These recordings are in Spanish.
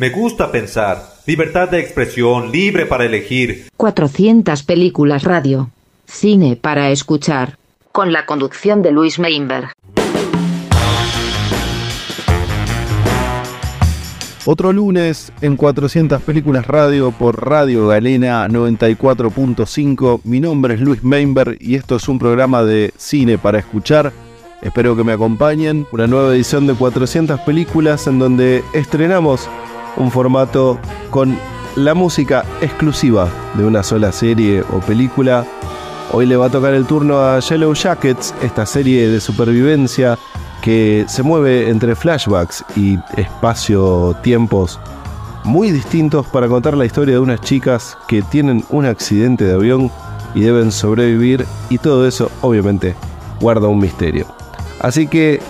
Me gusta pensar. Libertad de expresión, libre para elegir. 400 películas radio. Cine para escuchar. Con la conducción de Luis Meinberg. Otro lunes en 400 películas radio por Radio Galena 94.5. Mi nombre es Luis Meinberg y esto es un programa de cine para escuchar. Espero que me acompañen. Una nueva edición de 400 películas en donde estrenamos un formato con la música exclusiva de una sola serie o película. Hoy le va a tocar el turno a Yellow Jackets, esta serie de supervivencia que se mueve entre flashbacks y espacio-tiempos muy distintos para contar la historia de unas chicas que tienen un accidente de avión y deben sobrevivir y todo eso obviamente guarda un misterio. Así que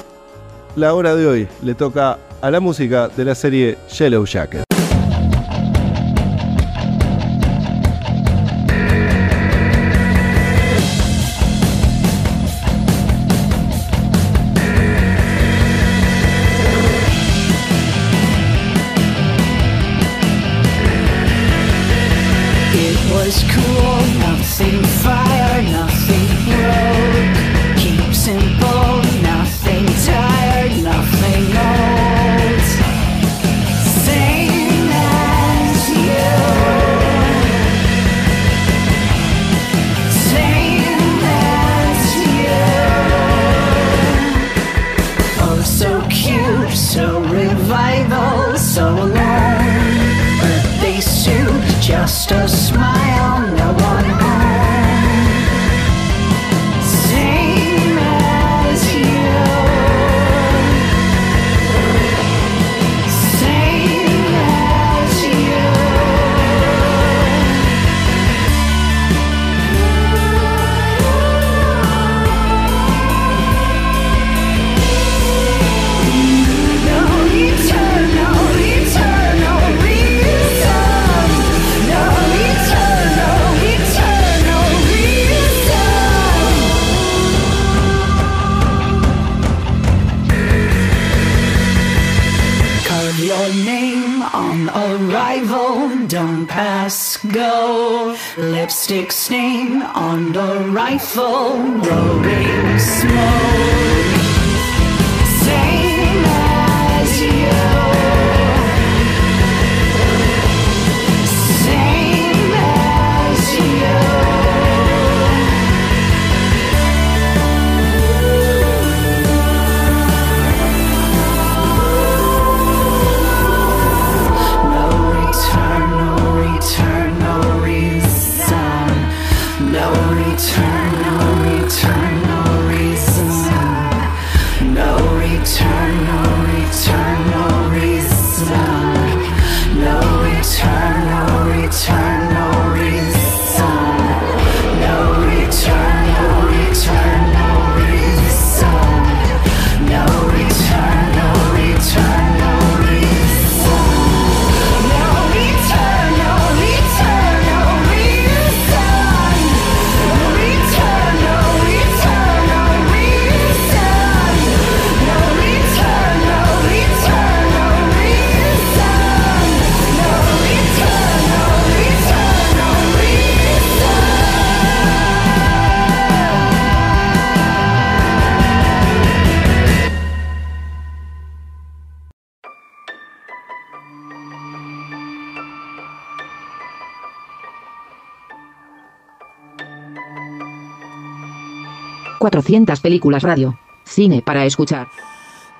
la hora de hoy le toca a la música de la serie Yellow Jacket. phone. 200 películas radio. Cine para escuchar.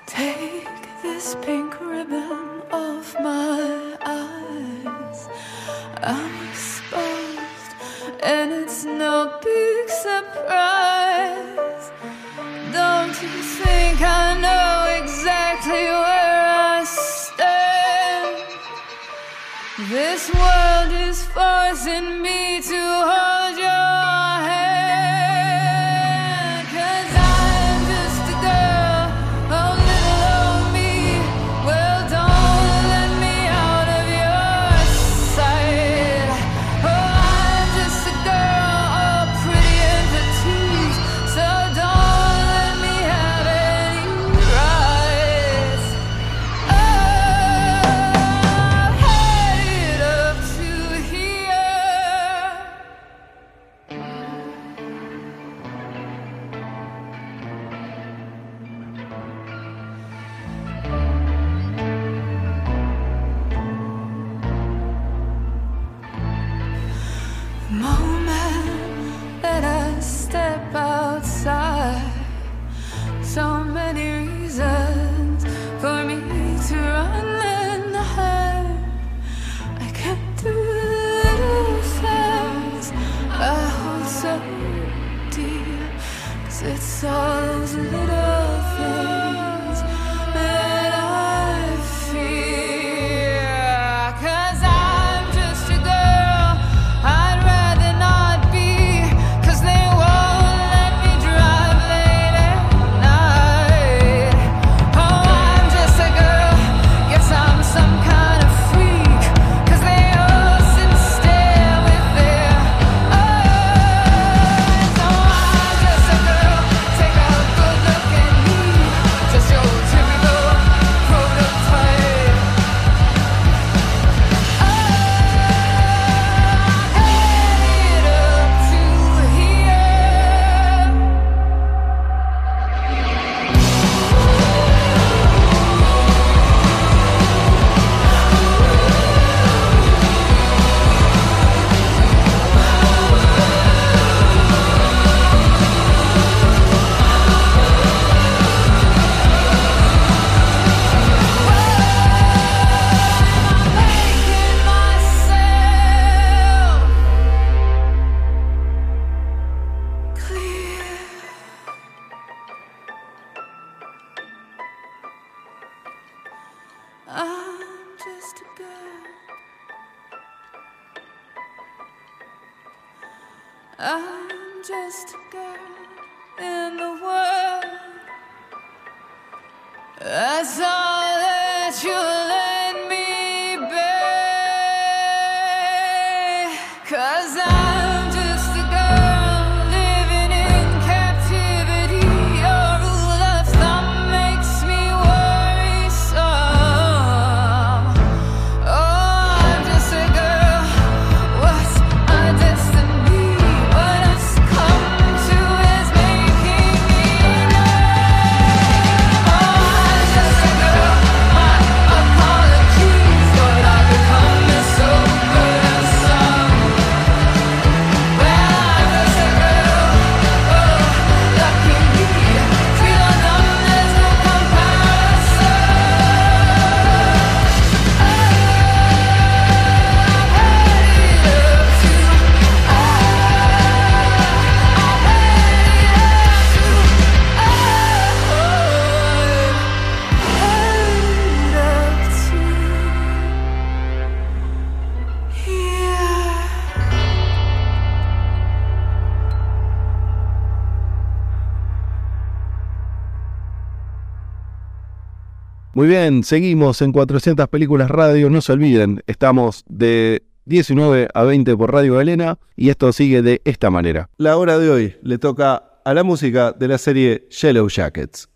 Take this pink ribbon off my eyes. I'm exposed, and it's no big surprise. Don't you think I know exactly where I stand? This world is forcing me to hold. Muy bien, seguimos en 400 Películas Radio. No se olviden, estamos de 19 a 20 por Radio Galena y esto sigue de esta manera. La hora de hoy le toca a la música de la serie Yellow Jackets.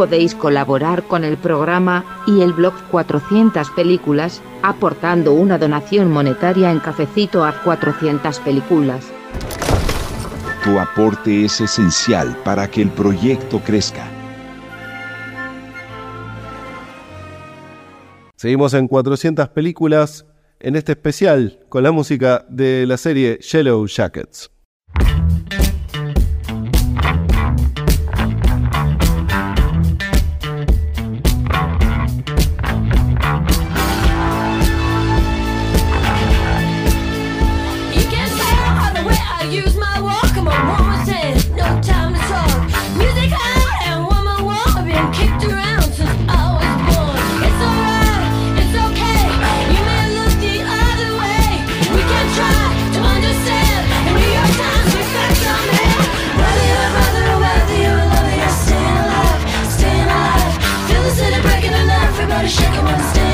podéis colaborar con el programa y el blog 400 Películas, aportando una donación monetaria en cafecito a 400 Películas. Tu aporte es esencial para que el proyecto crezca. Seguimos en 400 Películas, en este especial con la música de la serie Yellow Jackets. shaking my stick.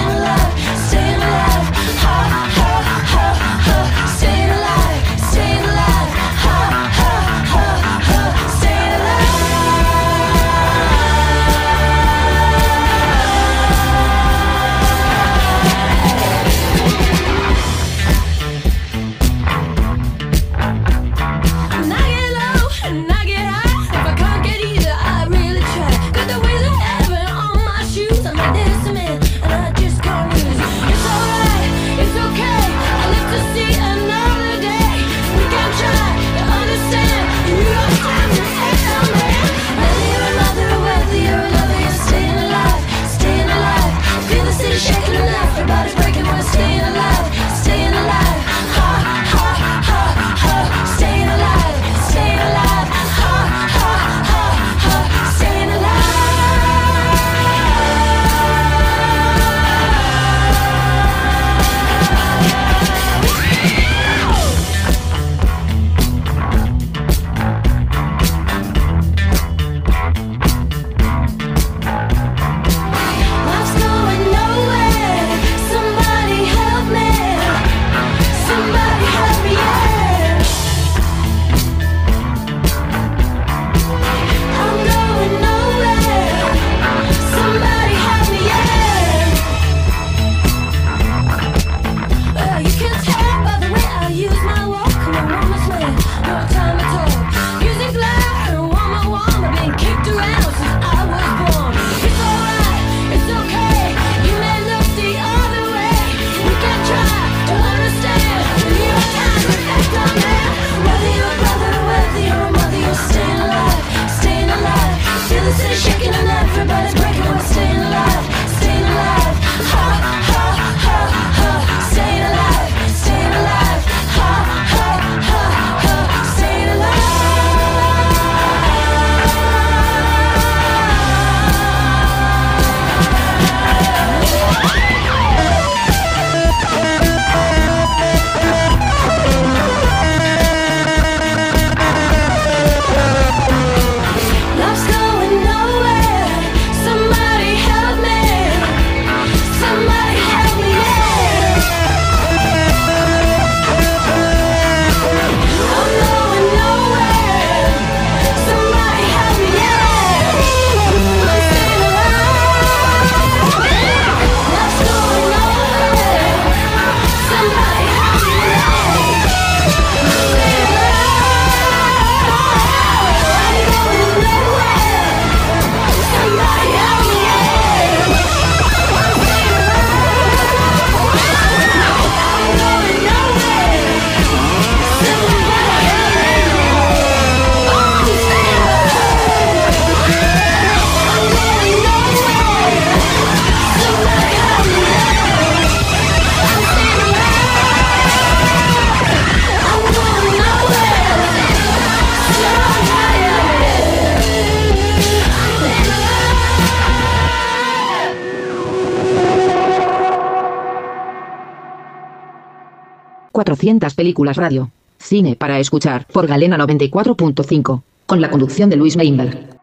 400 películas radio. Cine para escuchar por Galena 94.5. Con la conducción de Luis Meinberg.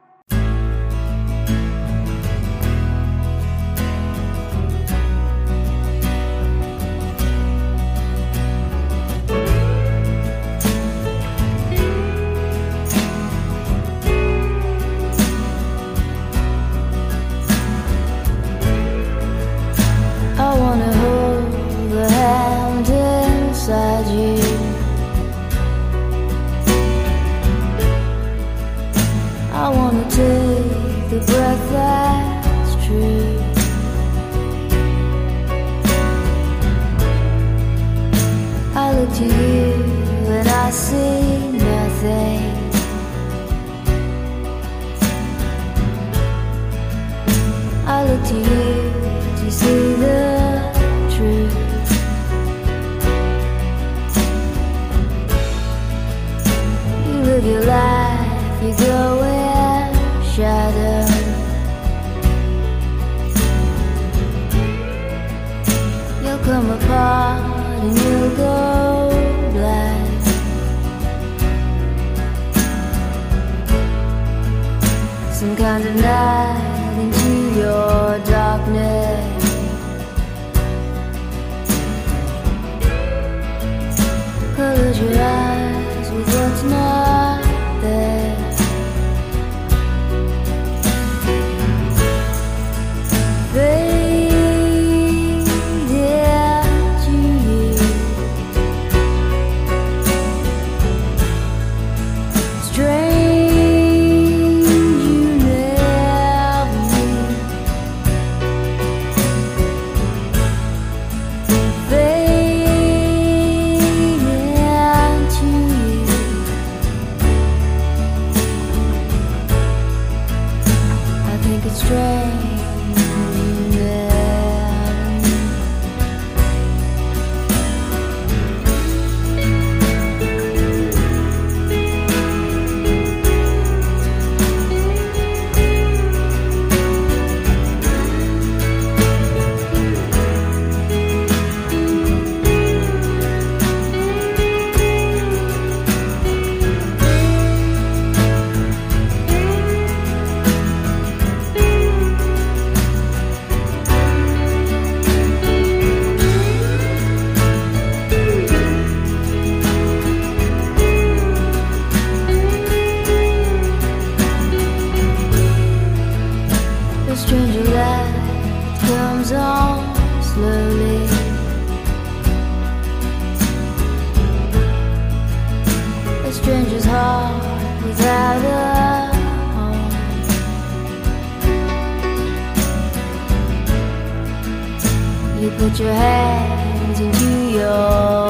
순간들 날 into your stranger's heart without a home. You put your hands into your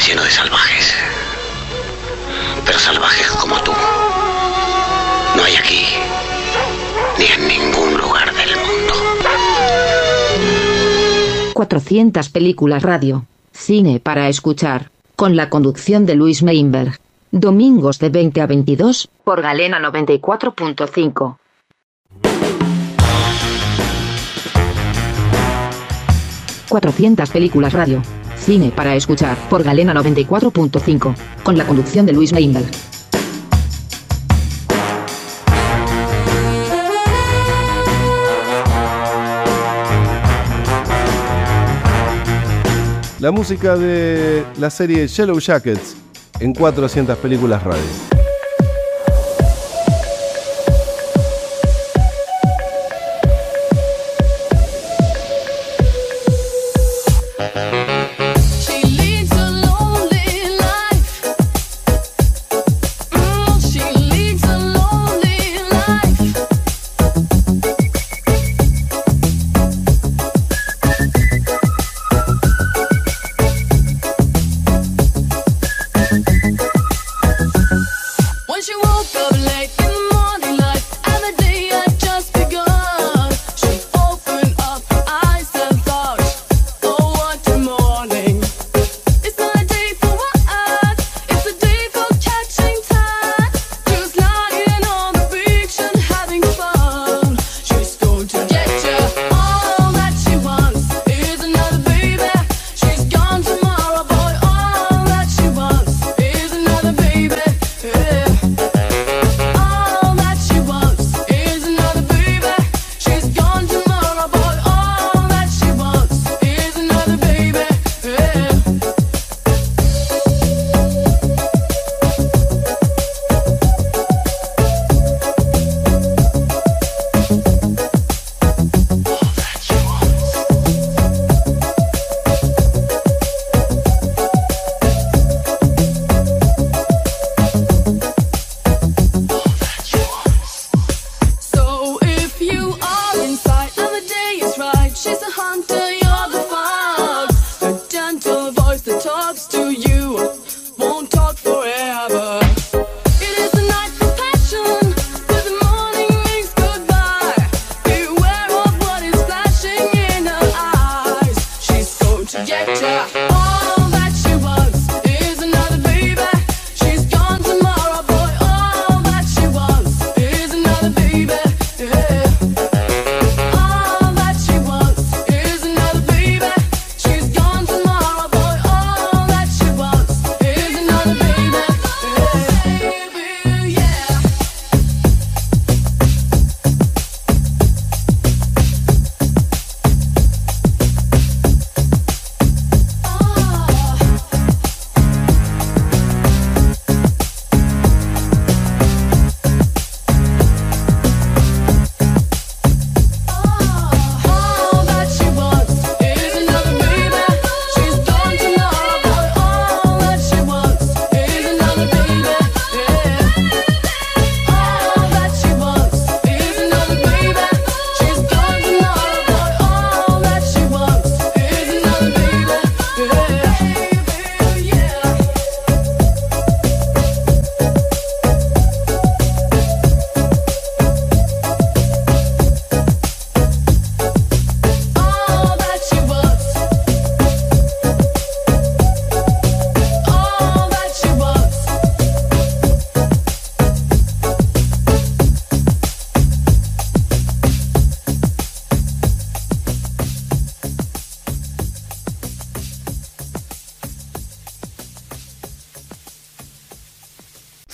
lleno de salvajes. Pero salvajes como tú. No hay aquí ni en ningún lugar del mundo. 400 películas radio. Cine para escuchar. Con la conducción de Luis Meinberg. Domingos de 20 a 22 por Galena 94.5. ...400 películas radio... ...cine para escuchar... ...por Galena 94.5... ...con la conducción de Luis Meinberg. La música de la serie Yellow Jackets en 400 películas radio.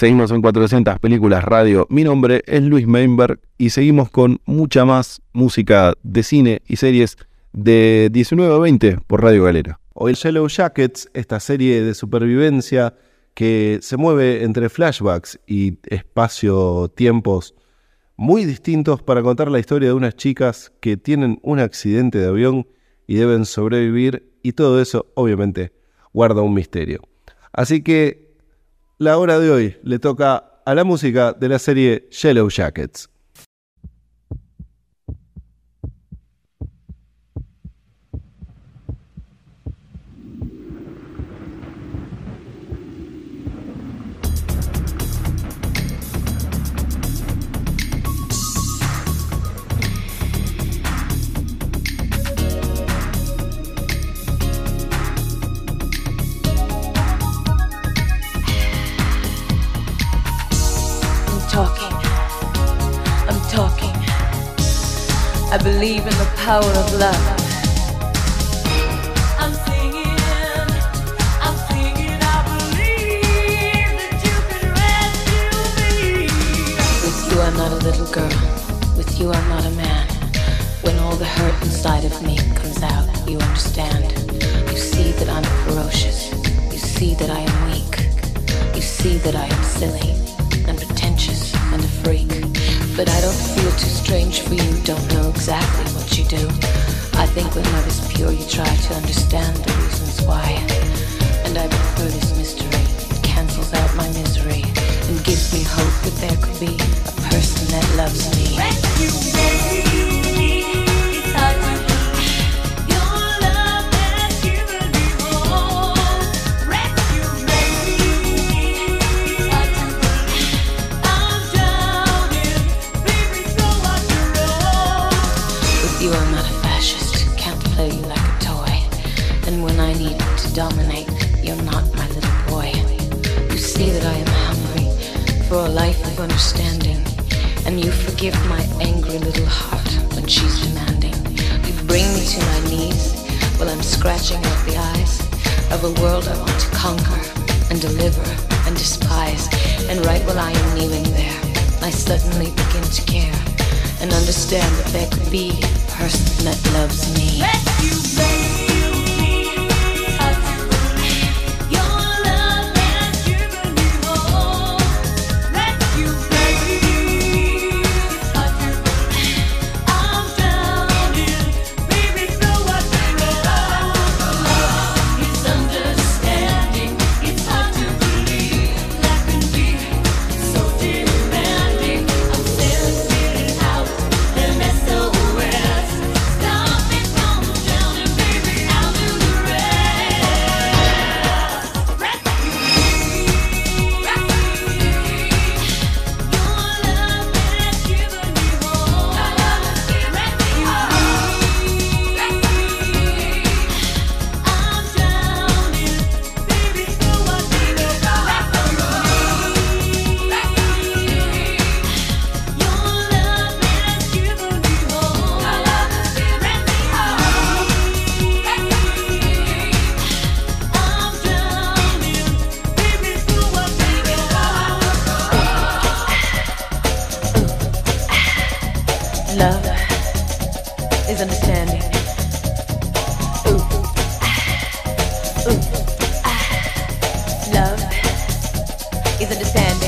Seguimos en 400 películas radio. Mi nombre es Luis Meinberg y seguimos con mucha más música de cine y series de 19 a 20 por Radio Galera. Hoy Yellow Jackets, esta serie de supervivencia que se mueve entre flashbacks y espacio-tiempos muy distintos para contar la historia de unas chicas que tienen un accidente de avión y deben sobrevivir y todo eso obviamente guarda un misterio. Así que la hora de hoy le toca a la música de la serie Yellow Jackets. believe in the power of love. your little heart when she's demanding. You bring me to my knees while I'm scratching out the eyes of a world I want to conquer and deliver and despise. And right while I am kneeling there, I suddenly begin to care and understand that there could be a person that loves me. is understand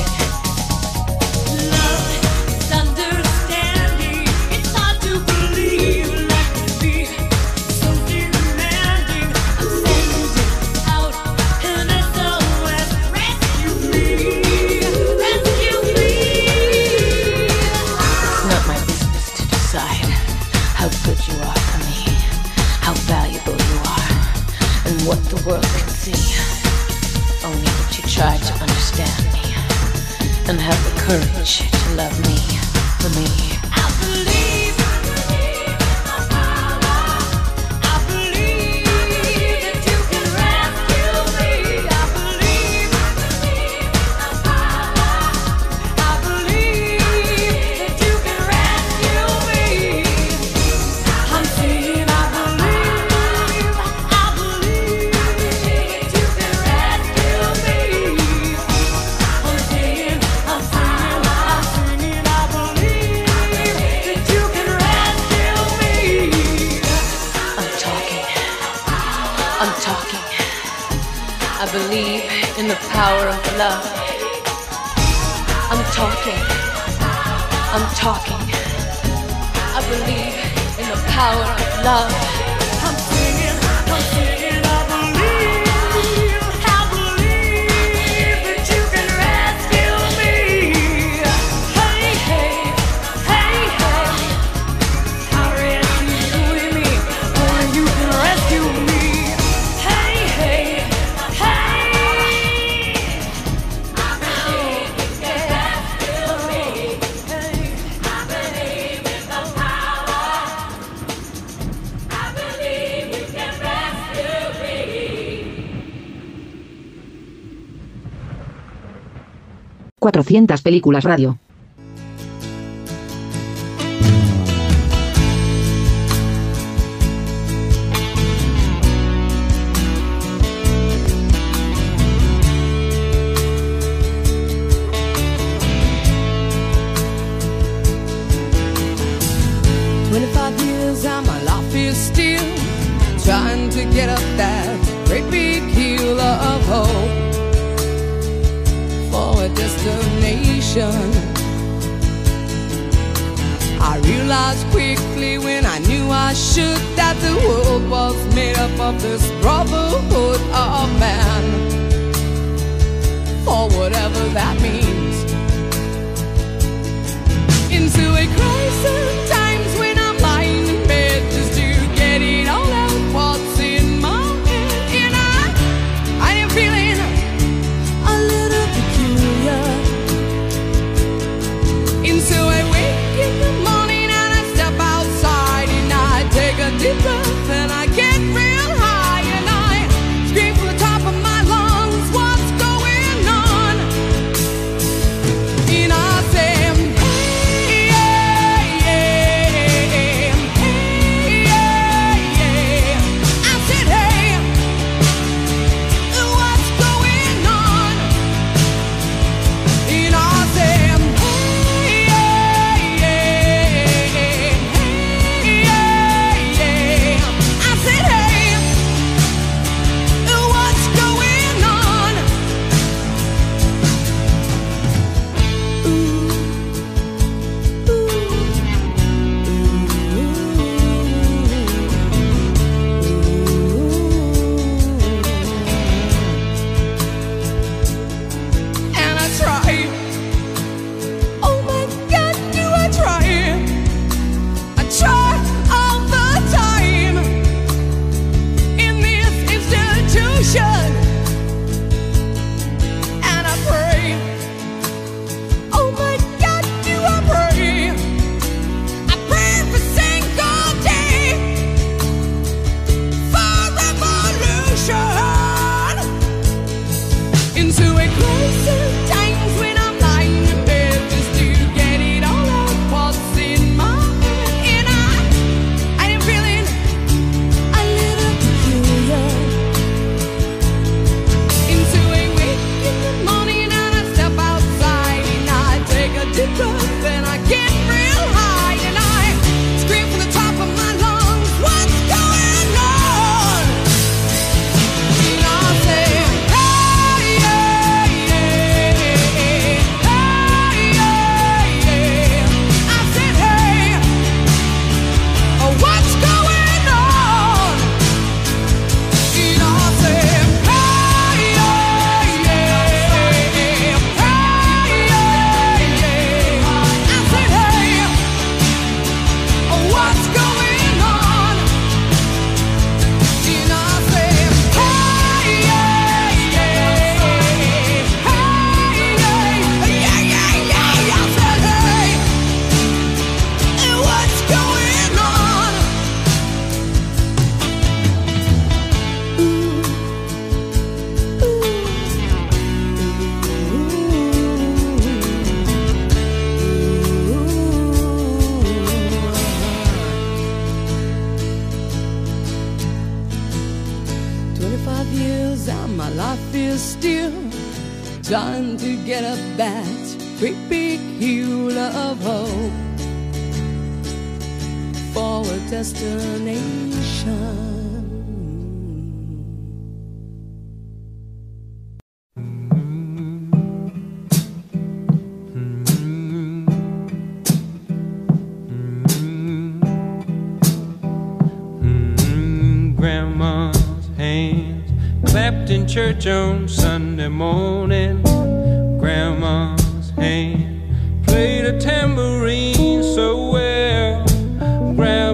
200 películas radio.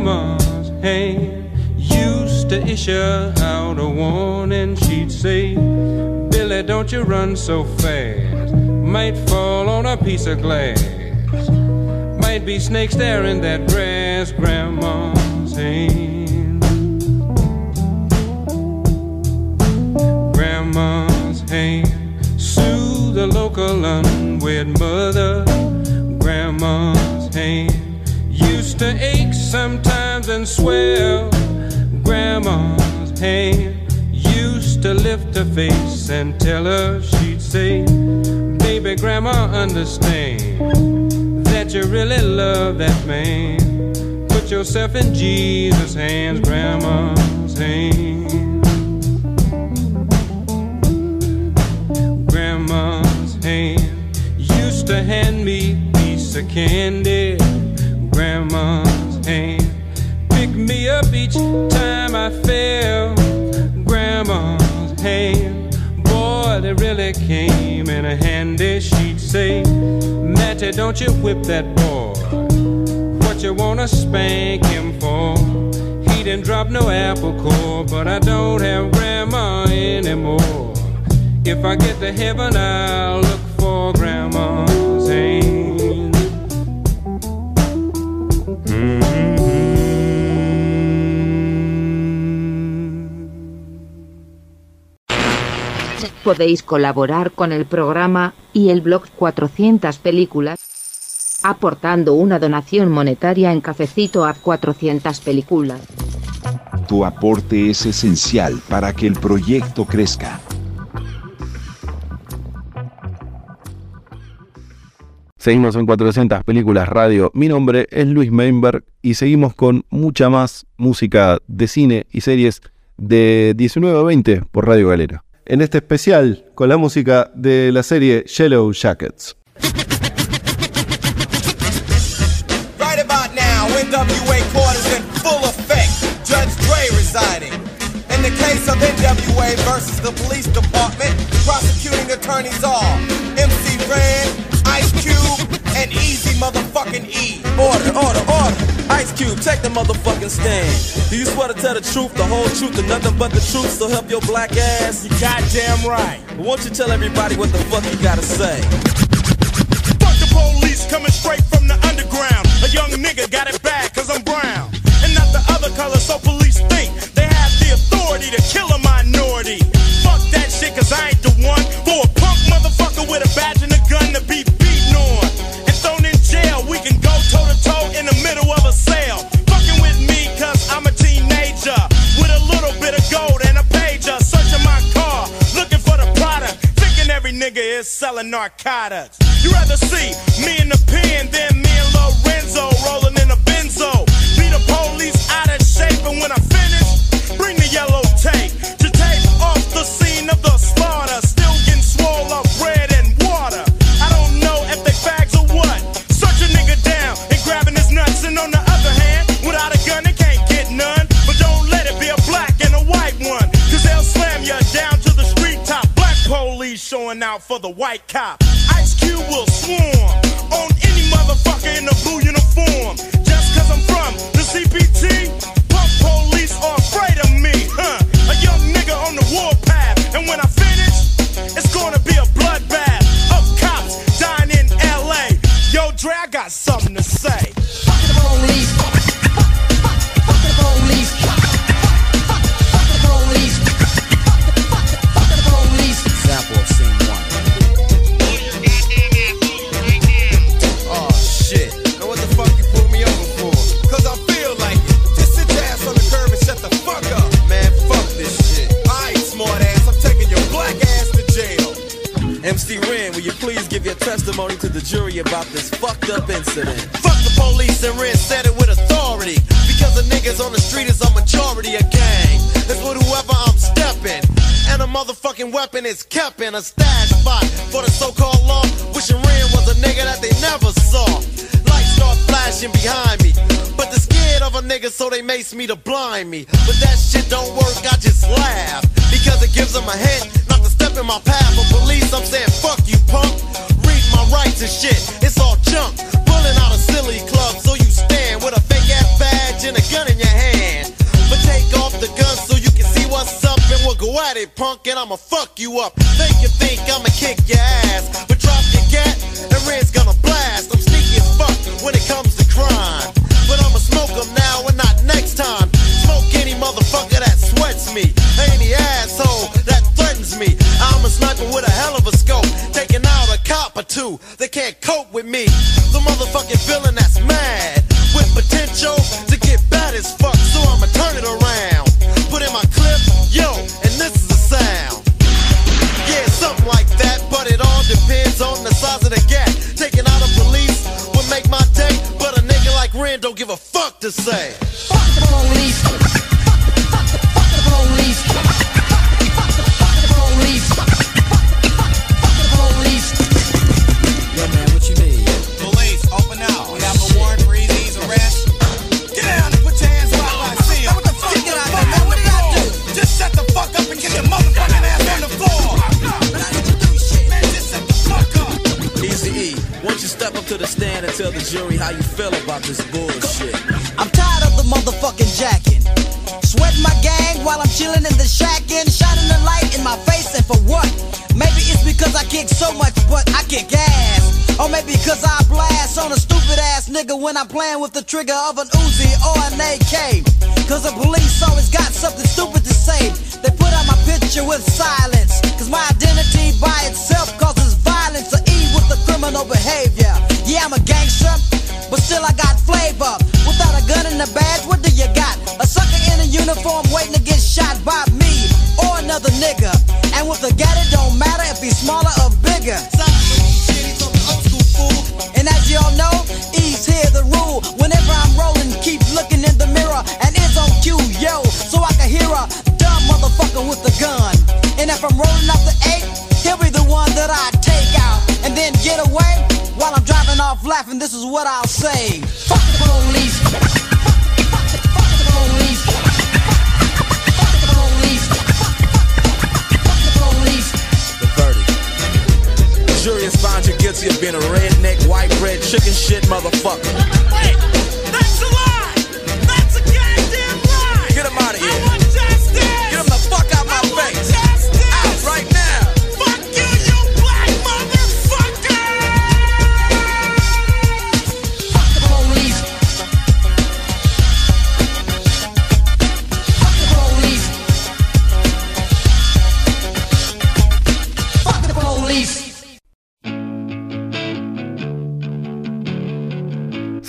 grandma's hand used to issue out a warning. She'd say, Billy, don't you run so fast. Might fall on a piece of glass. Might be snakes there in that grass, grandma's hand. Grandma's hand soothed the local unwed mother to ache sometimes and swell. Grandma's hand used to lift her face and tell her she'd say, Baby, Grandma, understand that you really love that man. Put yourself in Jesus' hands, Grandma's hand. Grandma's hand used to hand me a piece of candy Grandma's hand picked me up each time I fell. Grandma's hand, boy, they really came in a handy. She'd say, Matty, don't you whip that boy. What you wanna spank him for? He didn't drop no apple core, but I don't have grandma anymore. If I get to heaven, I'll look for grandma's Podéis colaborar con el programa y el blog 400 películas aportando una donación monetaria en cafecito a 400 películas. Tu aporte es esencial para que el proyecto crezca. Seguimos en 400 películas radio. Mi nombre es Luis Meinberg y seguimos con mucha más música de cine y series de 19 a 20 por Radio Galera. En este especial con la música de la serie Yellow Jackets. The Ice Cube, and Easy motherfucking E. Order, order, order. Ice Cube, take the motherfucking stand. Do you swear to tell the truth, the whole truth, and nothing but the truth, so help your black ass? You goddamn right. Won't you tell everybody what the fuck you gotta say? Fuck the police coming straight from the underground. A young nigga got it bad cause I'm brown. And not the other color, so police think they have the authority to kill nigga is selling narcotics. You rather see me in the pen than me and Lorenzo rolling in a benzo. Be the police out of shape, and when I finish, bring the yellow white cop. Fuck the police and Ren said it with authority. Because the niggas on the street is a majority of gang. It's with whoever I'm stepping. And a motherfucking weapon is kept in a stash spot for the so-called law. Wishing Ren was a nigga that they never saw. Lights start flashing behind me. But they're scared of a nigga, so they mace me to blind me. But that shit don't work, I just laugh. Because it gives them a hint not to step in my path. But police, I'm saying, fuck you, punk. Read my rights and shit, punk, and I'ma fuck you up. Think you think I'ma kick your ass, but drop your gat, and Red's gonna blast. I'm sneaky as fuck when it comes to crime. But I'ma smoke 'em now and not next time. Smoke any motherfucker that sweats me, any asshole that threatens me. I'm a sniper with a hell of a scope, taking out a cop or two. They can't cope with me. The motherfucking villain that's mad with potential to say. Fuck the police. Open up. We have a warrant for Easy's arrest. Get down put hands up while I. What the fuck did I do? Just shut the fuck up and get your motherfucking ass on the floor. Easy E, you step up to the stand and tell the jury how you feel about this bullshit? While I'm chilling in the shack and shining the light in my face and for what? Maybe it's because I kick so much, but I kick ass. Or maybe because I blast on a stupid ass nigga when I'm playing with the trigger of an Uzi or an AK. Cause the police always got something stupid to say. They put out my picture with silence. Cause my identity by itself And with a gat, it don't matter if he's smaller or bigger. And as y'all know, E's here the rule. Whenever I'm rolling, keep looking in the mirror and it's on cue, yo, so I can hear a dumb motherfucker with a gun. And if I'm rolling up the eight, he'll be the one that I take out and then get away while I'm driving off laughing. This is what I'll say: Fuck being a redneck, white bread, chicken shit motherfucker.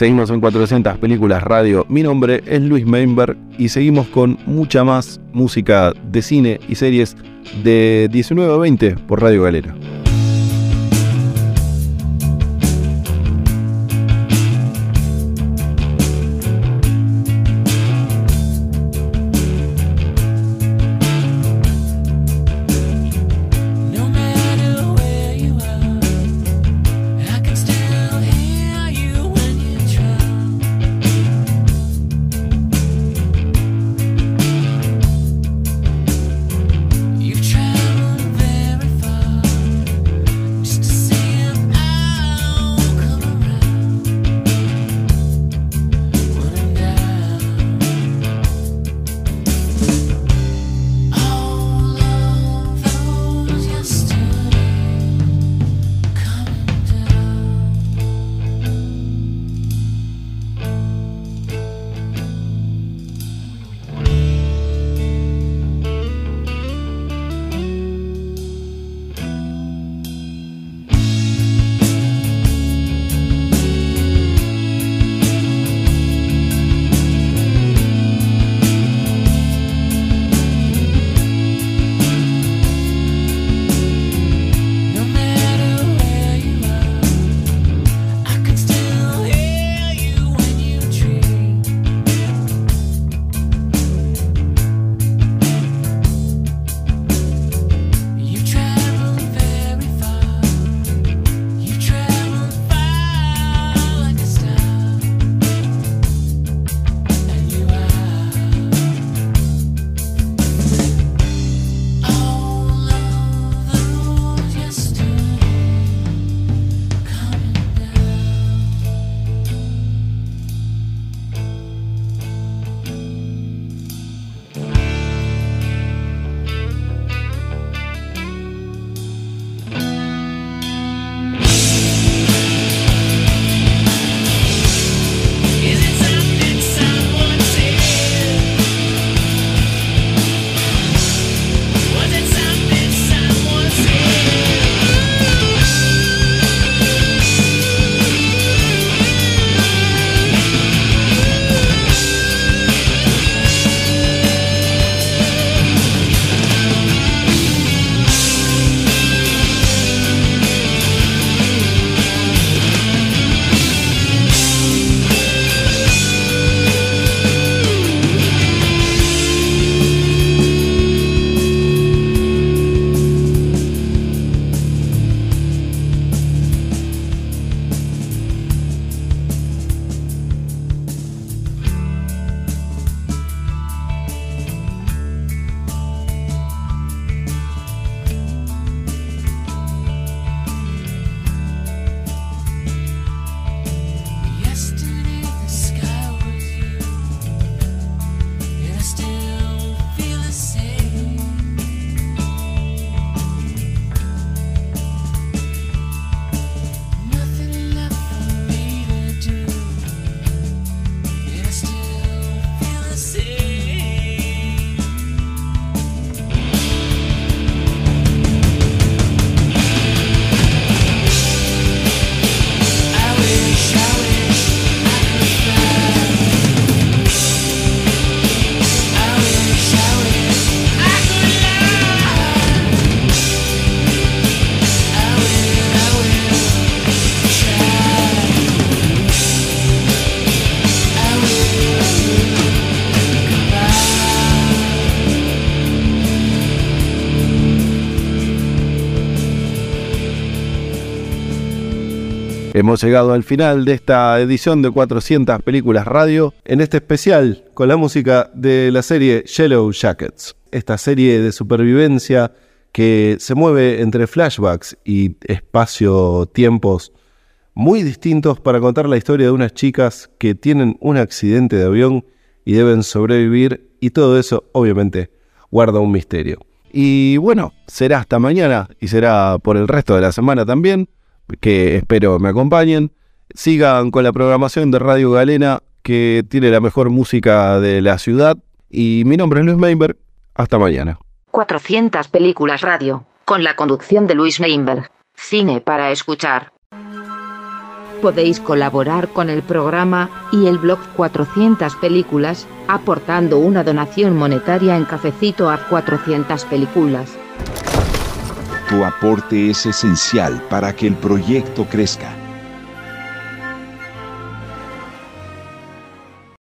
Seguimos en 400 Películas Radio. Mi nombre es Luis Meinberg y seguimos con mucha más música de cine y series de 19 a 20 por Radio Galera. Hemos llegado al final de esta edición de 400 películas radio, en este especial con la música de la serie Yellow Jackets, esta serie de supervivencia que se mueve entre flashbacks y espacio-tiempos muy distintos para contar la historia de unas chicas que tienen un accidente de avión y deben sobrevivir y todo eso obviamente guarda un misterio. Y bueno, será hasta mañana y será por el resto de la semana también, que espero me acompañen. Sigan con la programación de Radio Galena, que tiene la mejor música de la ciudad. Y mi nombre es Luis Meinberg. Hasta mañana. 400 películas radio, con la conducción de Luis Meinberg. Cine para escuchar. Podéis colaborar con el programa y el blog 400 películas, aportando una donación monetaria en cafecito a 400 películas. Tu aporte es esencial para que el proyecto crezca.